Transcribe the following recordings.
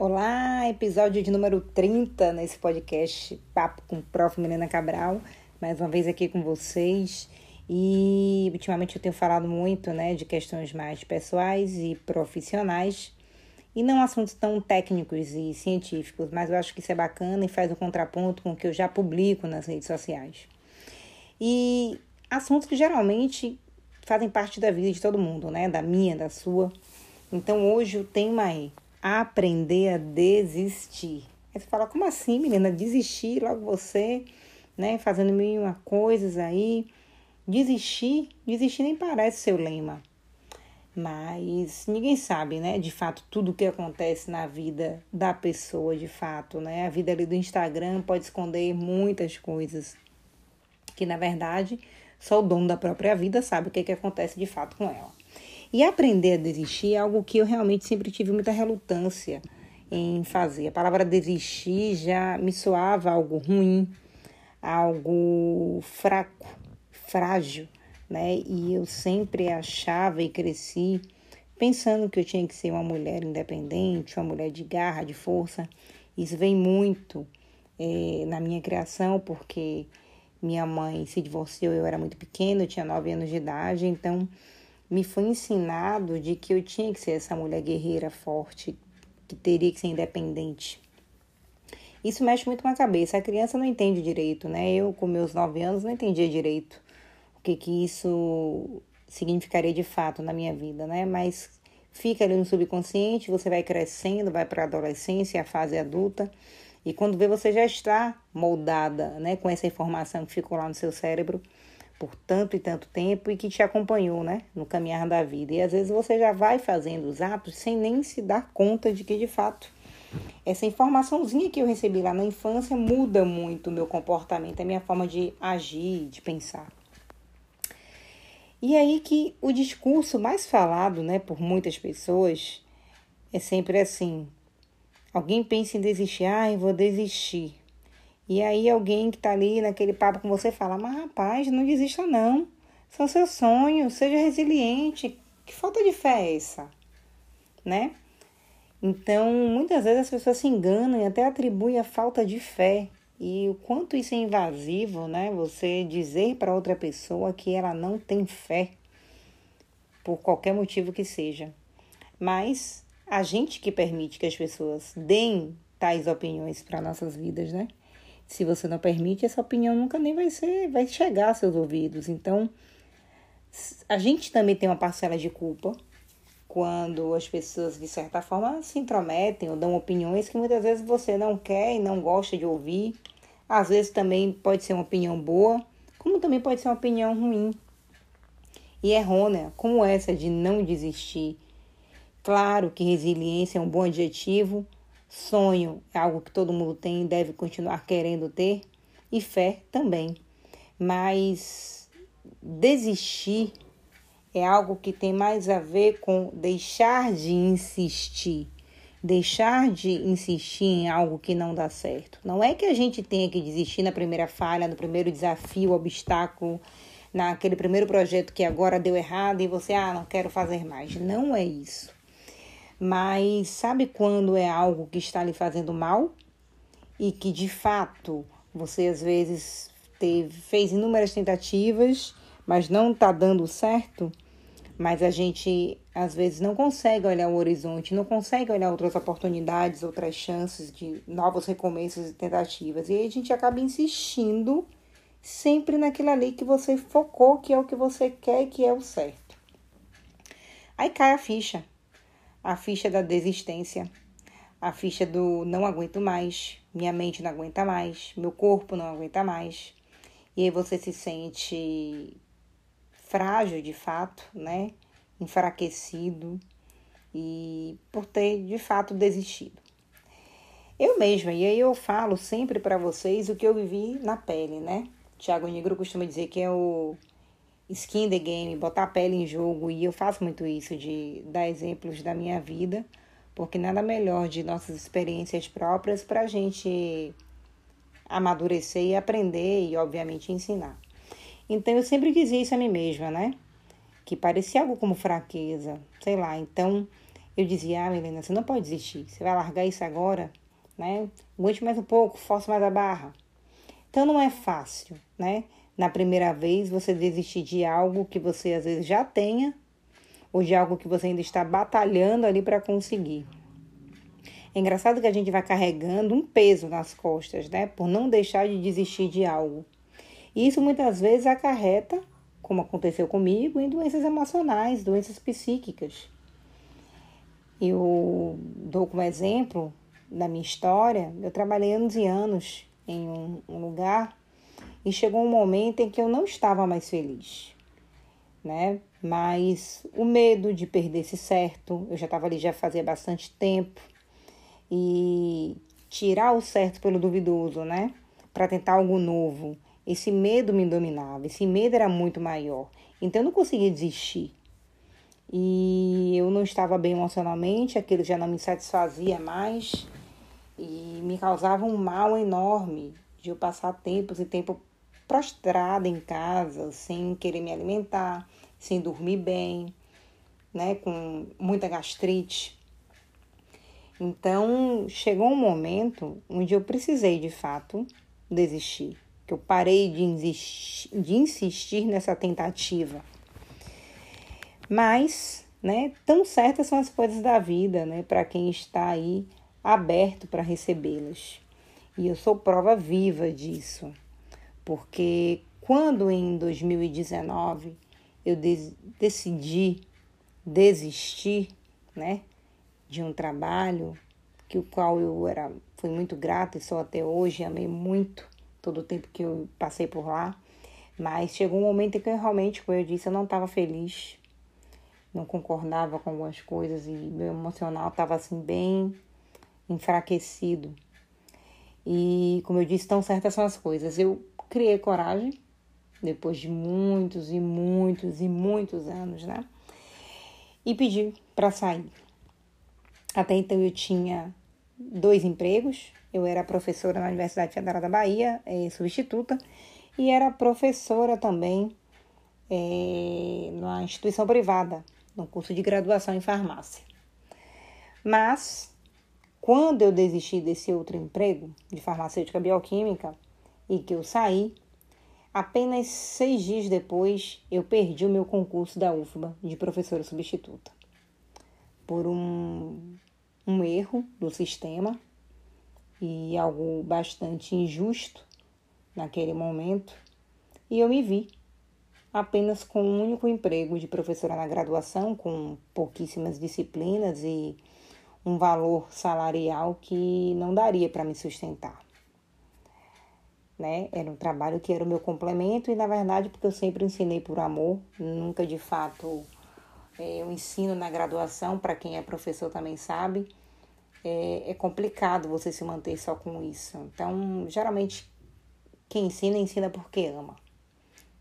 Olá, episódio de número 30 nesse podcast Papo com o Prof. Milena Cabral, mais uma vez aqui com vocês. E ultimamente eu tenho falado muito, né, de questões mais pessoais e profissionais e não assuntos tão técnicos e científicos, mas eu acho que isso é bacana e faz um contraponto com o que eu já publico nas redes sociais. E assuntos que geralmente fazem parte da vida de todo mundo, né, da minha, da sua. Então hoje o tema é aprender a desistir. Aí você fala, como assim, menina? Desistir logo você, né? Fazendo mil e uma coisas aí. Desistir, desistir nem parece seu lema. Mas ninguém sabe, né? De fato, tudo o que acontece na vida da pessoa, de fato, né? A vida ali do Instagram pode esconder muitas coisas que, na verdade, só o dono da própria vida sabe o que, que acontece de fato com ela. E aprender a desistir é algo que eu realmente sempre tive muita relutância em fazer. A palavra desistir já me soava algo ruim, algo fraco, frágil, né? E eu sempre achava e cresci pensando que eu tinha que ser uma mulher independente, uma mulher de garra, de força. Isso vem muito é, na minha criação, porque minha mãe se divorciou, eu era muito pequena, eu tinha nove anos de idade, então me foi ensinado de que eu tinha que ser essa mulher guerreira forte, que teria que ser independente. Isso mexe muito com a cabeça. A criança não entende direito, né? Eu, com meus nove anos, não entendia direito o que, que isso significaria de fato na minha vida, né? Mas fica ali no subconsciente, você vai crescendo, vai para a adolescência, a fase adulta, e quando vê, você já está moldada, né? Com essa informação que ficou lá no seu cérebro por tanto e tanto tempo e que te acompanhou, né, no caminhar da vida. E às vezes você já vai fazendo os atos sem nem se dar conta de que de fato essa informaçãozinha que eu recebi lá na infância muda muito o meu comportamento, a minha forma de agir, de pensar. E aí que o discurso mais falado, né, por muitas pessoas é sempre assim: alguém pensa em desistir, ah, eu vou desistir. E aí alguém que está ali naquele papo com você fala, mas rapaz, não desista não. São seus sonhos, seja resiliente. Que falta de fé é essa? Né? Então, muitas vezes as pessoas se enganam e até atribuem a falta de fé. E o quanto isso é invasivo, né? Você dizer para outra pessoa que ela não tem fé, por qualquer motivo que seja. Mas a gente que permite que as pessoas deem tais opiniões para nossas vidas, né? Se você não permite, essa opinião nunca nem vai ser, vai chegar aos seus ouvidos. Então, a gente também tem uma parcela de culpa quando as pessoas, de certa forma, se intrometem ou dão opiniões que muitas vezes você não quer e não gosta de ouvir. Às vezes também pode ser uma opinião boa, como também pode ser uma opinião ruim e errônea, como essa de não desistir. Claro que resiliência é um bom adjetivo, Sonho é algo que todo mundo tem e deve continuar querendo ter, e fé também. Mas desistir é algo que tem mais a ver com deixar de insistir. Deixar de insistir em algo que não dá certo. Não é que a gente tenha que desistir na primeira falha, no primeiro desafio, obstáculo, naquele primeiro projeto que agora deu errado e você, ah, não quero fazer mais. Não é isso. Mas sabe quando é algo que está lhe fazendo mal e que de fato você às vezes teve, fez inúmeras tentativas, mas não está dando certo? Mas a gente às vezes não consegue olhar o horizonte, não consegue olhar outras oportunidades, outras chances de novos recomeços e tentativas. E aí a gente acaba insistindo sempre naquilo ali que você focou, que é o que você quer que é o certo. Aí cai a ficha a ficha da desistência, a ficha do não aguento mais, minha mente não aguenta mais, meu corpo não aguenta mais. E aí você se sente frágil de fato, né? Enfraquecido e por ter de fato desistido. Eu mesma, e aí eu falo sempre para vocês o que eu vivi na pele, né? Tiago Negro costuma dizer que é o skin the game, botar a pele em jogo, e eu faço muito isso, de dar exemplos da minha vida, porque nada melhor de nossas experiências próprias para a gente amadurecer e aprender e, obviamente, ensinar. Então, eu sempre dizia isso a mim mesma, né? Que parecia algo como fraqueza, sei lá. Então, eu dizia, ah, Helena, você não pode desistir, você vai largar isso agora, né? Aguente mais um pouco, force mais a barra. Então não é fácil, né? Na primeira vez você desistir de algo que você às vezes já tenha ou de algo que você ainda está batalhando ali para conseguir. É engraçado que a gente vai carregando um peso nas costas, né? Por não deixar de desistir de algo. E isso muitas vezes acarreta, como aconteceu comigo, em doenças emocionais, doenças psíquicas. Eu dou como exemplo da minha história, eu trabalhei anos e anos em um, um lugar e chegou um momento em que eu não estava mais feliz, né? Mas o medo de perder esse certo, eu já estava ali já fazia bastante tempo e tirar o certo pelo duvidoso, né? Para tentar algo novo. Esse medo me dominava, esse medo era muito maior. Então eu não conseguia desistir e eu não estava bem emocionalmente, aquilo já não me satisfazia mais e me causava um mal enorme de eu passar tempos e tempo prostrada em casa, sem querer me alimentar, sem dormir bem, né, com muita gastrite. Então, chegou um momento onde eu precisei de fato desistir, que eu parei de insistir, de insistir nessa tentativa mas, né, tão certas são as coisas da vida, né, para quem está aí aberto para recebê-las. E eu sou prova viva disso, porque quando em 2019 eu de decidi desistir, né, de um trabalho que o qual eu era fui muito grata e sou até hoje, amei muito todo o tempo que eu passei por lá, mas chegou um momento em que eu realmente, como eu disse, eu não estava feliz, não concordava com algumas coisas e meu emocional estava assim bem enfraquecido. E como eu disse, tão certas são as coisas. Eu criei coragem depois de muitos e muitos e muitos anos, né? E pedi para sair. Até então eu tinha dois empregos. Eu era professora na Universidade Federal da Bahia, é, substituta, e era professora também é, na instituição privada, no curso de graduação em farmácia. Mas, quando eu desisti desse outro emprego de farmacêutica bioquímica e que eu saí, apenas seis dias depois eu perdi o meu concurso da UFBA de professora substituta. Por um, um erro do sistema e algo bastante injusto naquele momento, e eu me vi apenas com um único emprego de professora na graduação, com pouquíssimas disciplinas e um valor salarial que não daria para me sustentar. Né? Era um trabalho que era o meu complemento e, na verdade, porque eu sempre ensinei por amor, nunca de fato é, eu ensino na graduação, para quem é professor também sabe, é, é complicado você se manter só com isso. Então, geralmente, quem ensina, ensina porque ama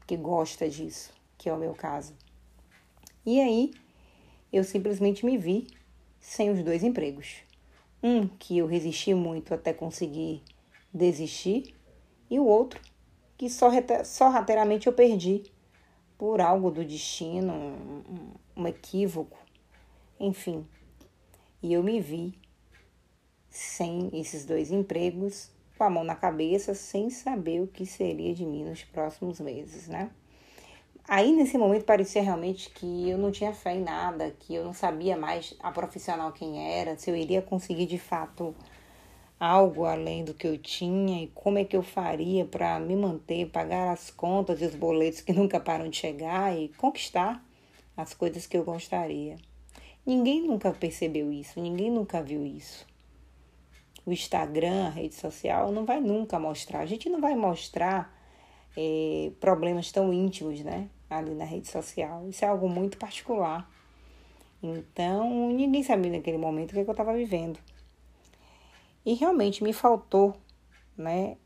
que gosta disso, que é o meu caso. E aí, eu simplesmente me vi sem os dois empregos. Um que eu resisti muito até conseguir desistir, e o outro que só sorrateiramente eu perdi por algo do destino, um, um equívoco, enfim. E eu me vi sem esses dois empregos com a mão na cabeça, sem saber o que seria de mim nos próximos meses, né? Aí nesse momento parecia realmente que eu não tinha fé em nada, que eu não sabia mais a profissional quem era, se eu iria conseguir de fato algo além do que eu tinha e como é que eu faria para me manter, pagar as contas e os boletos que nunca param de chegar e conquistar as coisas que eu gostaria. Ninguém nunca percebeu isso, ninguém nunca viu isso o Instagram, a rede social, não vai nunca mostrar. A gente não vai mostrar é, problemas tão íntimos, né? Ali na rede social. Isso é algo muito particular. Então, ninguém sabia naquele momento o que, é que eu estava vivendo. E realmente me faltou, né?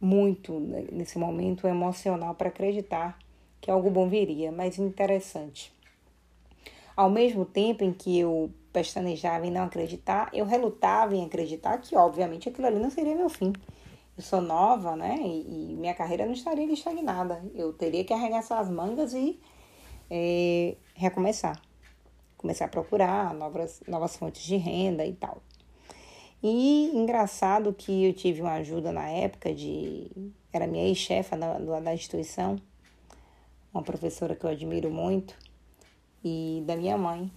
Muito nesse momento emocional para acreditar que algo bom viria, mas interessante. Ao mesmo tempo em que eu pestanejava em não acreditar, eu relutava em acreditar que, obviamente, aquilo ali não seria meu fim. Eu sou nova, né? E, e minha carreira não estaria estagnada. Eu teria que arregaçar as mangas e é, recomeçar. começar a procurar novas, novas fontes de renda e tal. E engraçado que eu tive uma ajuda na época de. Era minha ex-chefa da, da instituição, uma professora que eu admiro muito, e da minha mãe.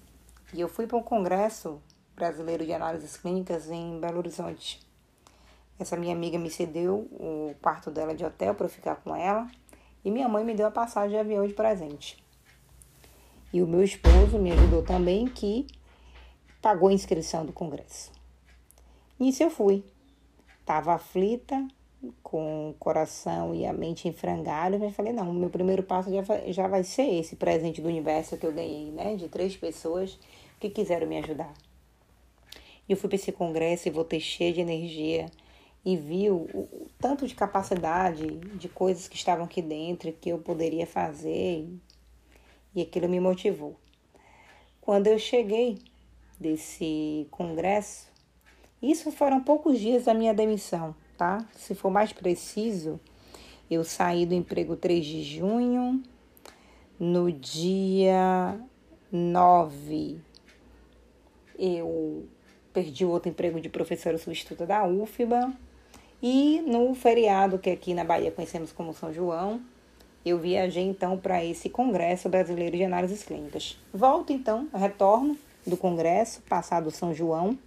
E eu fui para um congresso brasileiro de análises clínicas em Belo Horizonte. Essa minha amiga me cedeu o quarto dela de hotel para eu ficar com ela, e minha mãe me deu a passagem de avião de presente. E o meu esposo me ajudou também, que pagou a inscrição do congresso. Nisso eu fui. Tava aflita, com o coração e a mente em frangalhos, mas falei, não, o meu primeiro passo já já vai ser esse presente do universo que eu ganhei, né? De três pessoas que quiseram me ajudar. E eu fui para esse congresso e voltei cheia de energia e vi o, o, tanto de capacidade, de coisas que estavam aqui dentro que eu poderia fazer e aquilo me motivou. Quando eu cheguei desse congresso, isso foram poucos dias da minha demissão, tá? Se for mais preciso, eu saí do emprego 3 de junho, no dia 9 eu perdi o outro emprego de professora substituta da UFBA e no feriado que aqui na Bahia conhecemos como São João, eu viajei então para esse Congresso Brasileiro de Análises Clínicas. Volto então, retorno do Congresso, passado São João,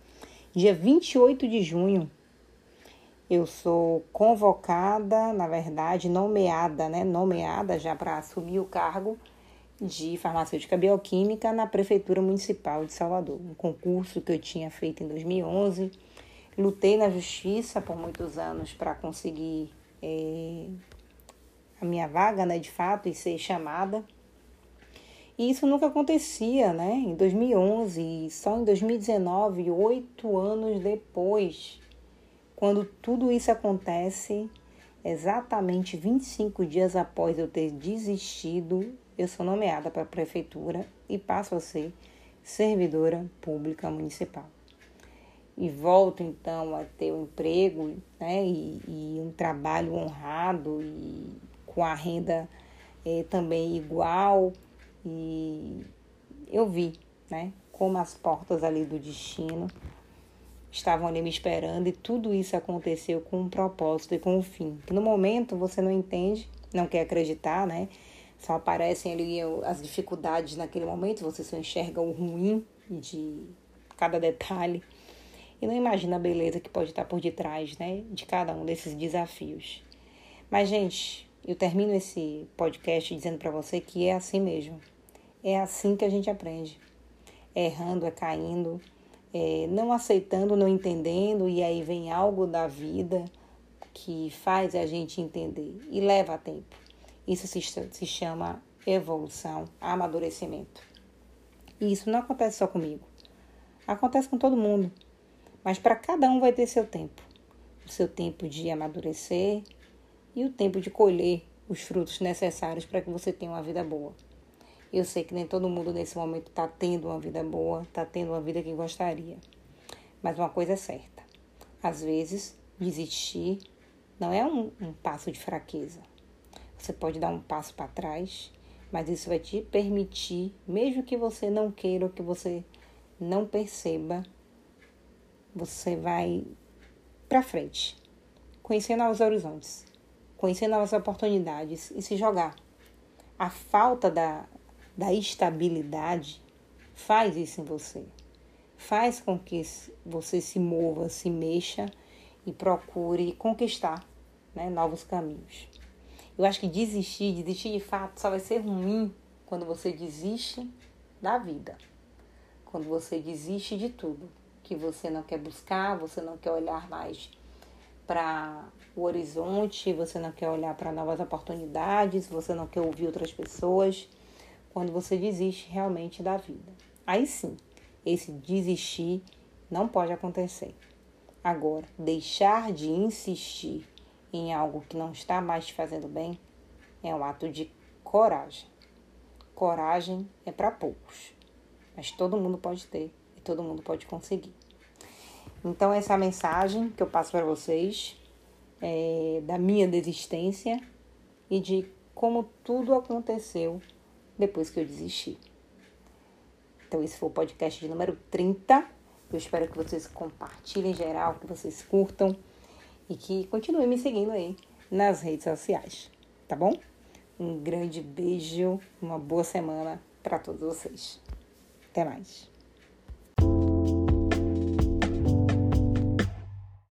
dia 28 de junho. Eu sou convocada, na verdade, nomeada, né? Nomeada já para assumir o cargo de farmacêutica bioquímica na Prefeitura Municipal de Salvador. Um concurso que eu tinha feito em 2011. Lutei na justiça por muitos anos para conseguir é, a minha vaga, né, de fato, e ser chamada. E isso nunca acontecia, né? Em 2011, só em 2019, oito anos depois, quando tudo isso acontece, exatamente 25 dias após eu ter desistido, eu sou nomeada para a prefeitura e passo a ser servidora pública municipal. E volto então a ter um emprego né, e, e um trabalho honrado e com a renda é, também igual. E eu vi, né, como as portas ali do destino estavam ali me esperando e tudo isso aconteceu com um propósito e com um fim. Que no momento você não entende, não quer acreditar, né? Só aparecem ali as dificuldades naquele momento, você só enxerga o ruim de cada detalhe e não imagina a beleza que pode estar por detrás, né, de cada um desses desafios. Mas gente, eu termino esse podcast dizendo para você que é assim mesmo. É assim que a gente aprende. É errando, é caindo, é não aceitando, não entendendo, e aí vem algo da vida que faz a gente entender e leva tempo. Isso se, se chama evolução, amadurecimento. E isso não acontece só comigo. Acontece com todo mundo. Mas para cada um vai ter seu tempo. O seu tempo de amadurecer, e o tempo de colher os frutos necessários para que você tenha uma vida boa. Eu sei que nem todo mundo nesse momento está tendo uma vida boa, está tendo uma vida que gostaria. Mas uma coisa é certa: às vezes, desistir não é um, um passo de fraqueza. Você pode dar um passo para trás, mas isso vai te permitir, mesmo que você não queira ou que você não perceba, você vai para frente, conhecer novos horizontes conhecer novas oportunidades e se jogar. A falta da, da estabilidade faz isso em você. Faz com que você se mova, se mexa e procure conquistar né, novos caminhos. Eu acho que desistir, desistir de fato, só vai ser ruim quando você desiste da vida. Quando você desiste de tudo que você não quer buscar, você não quer olhar mais para o horizonte, você não quer olhar para novas oportunidades, você não quer ouvir outras pessoas, quando você desiste realmente da vida. Aí sim, esse desistir não pode acontecer. Agora, deixar de insistir em algo que não está mais te fazendo bem é um ato de coragem. Coragem é para poucos, mas todo mundo pode ter todo mundo pode conseguir. Então, essa é a mensagem que eu passo para vocês é, da minha desistência e de como tudo aconteceu depois que eu desisti. Então, esse foi o podcast de número 30. Eu espero que vocês compartilhem em geral, que vocês curtam e que continuem me seguindo aí nas redes sociais, tá bom? Um grande beijo, uma boa semana para todos vocês. Até mais.